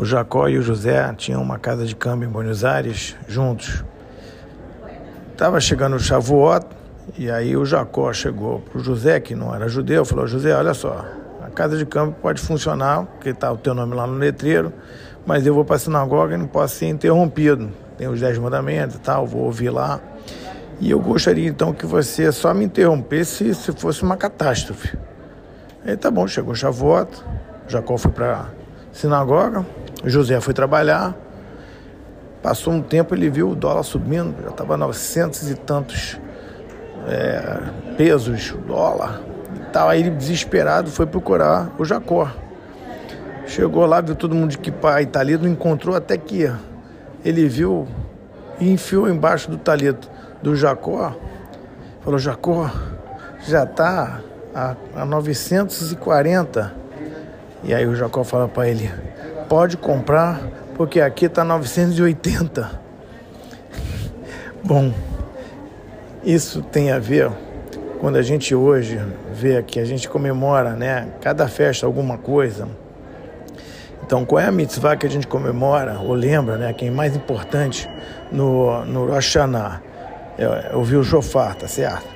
O Jacó e o José tinham uma casa de câmbio em Buenos Aires juntos. Estava chegando o Shavuot e aí o Jacó chegou para o José, que não era judeu, falou: José, olha só, a casa de câmbio pode funcionar, porque está o teu nome lá no letreiro, mas eu vou para a sinagoga e não posso ser interrompido. Tem os dez mandamentos e tal, vou ouvir lá. E eu gostaria então que você só me interrompesse se fosse uma catástrofe. Aí tá bom, chegou o Shavuot, Jacó foi para sinagoga, José foi trabalhar. Passou um tempo, ele viu o dólar subindo, já estava 900 e tantos é, pesos dólar. E tal. Aí ele, desesperado, foi procurar o Jacó. Chegou lá, viu todo mundo equipar e talito, encontrou até que ele viu e enfiou embaixo do talito do Jacó. Falou, Jacó, já está a, a 940. E aí o Jacó fala para ele, pode comprar, porque aqui está 980. Bom, isso tem a ver quando a gente hoje vê que a gente comemora, né, cada festa alguma coisa. Então, qual é a mitzvah que a gente comemora ou lembra, né, que é mais importante no, no Rosh Hashanah? É, ouvir o shofar, tá certo?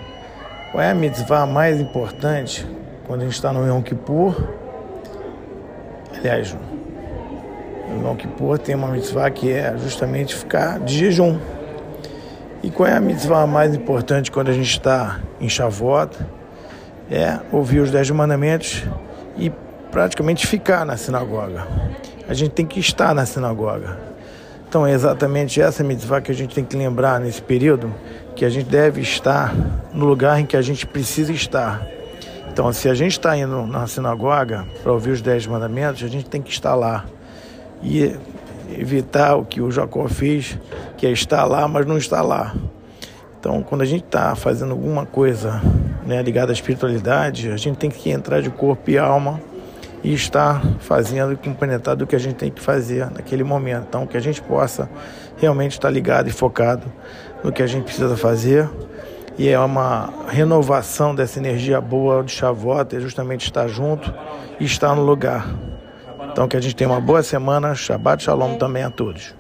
Qual é a mitzvah mais importante quando a gente está no Yom Kippur? Aliás, no Yom Kippur tem uma mitzvah que é justamente ficar de jejum. E qual é a mitzvah mais importante quando a gente está em Shavuot? É ouvir os Dez Mandamentos e praticamente ficar na sinagoga. A gente tem que estar na sinagoga. Então é exatamente essa mitzvah que a gente tem que lembrar nesse período, que a gente deve estar no lugar em que a gente precisa estar. Então, se a gente está indo na sinagoga para ouvir os Dez Mandamentos, a gente tem que estar lá. E evitar o que o Jacó fez, que é estar lá, mas não estar lá. Então, quando a gente está fazendo alguma coisa né, ligada à espiritualidade, a gente tem que entrar de corpo e alma e estar fazendo e compenetrado do que a gente tem que fazer naquele momento. Então, que a gente possa realmente estar ligado e focado no que a gente precisa fazer. E é uma renovação dessa energia boa de Shavuot, é justamente estar junto e estar no lugar. Então que a gente tenha uma boa semana. Shabbat Shalom também a todos.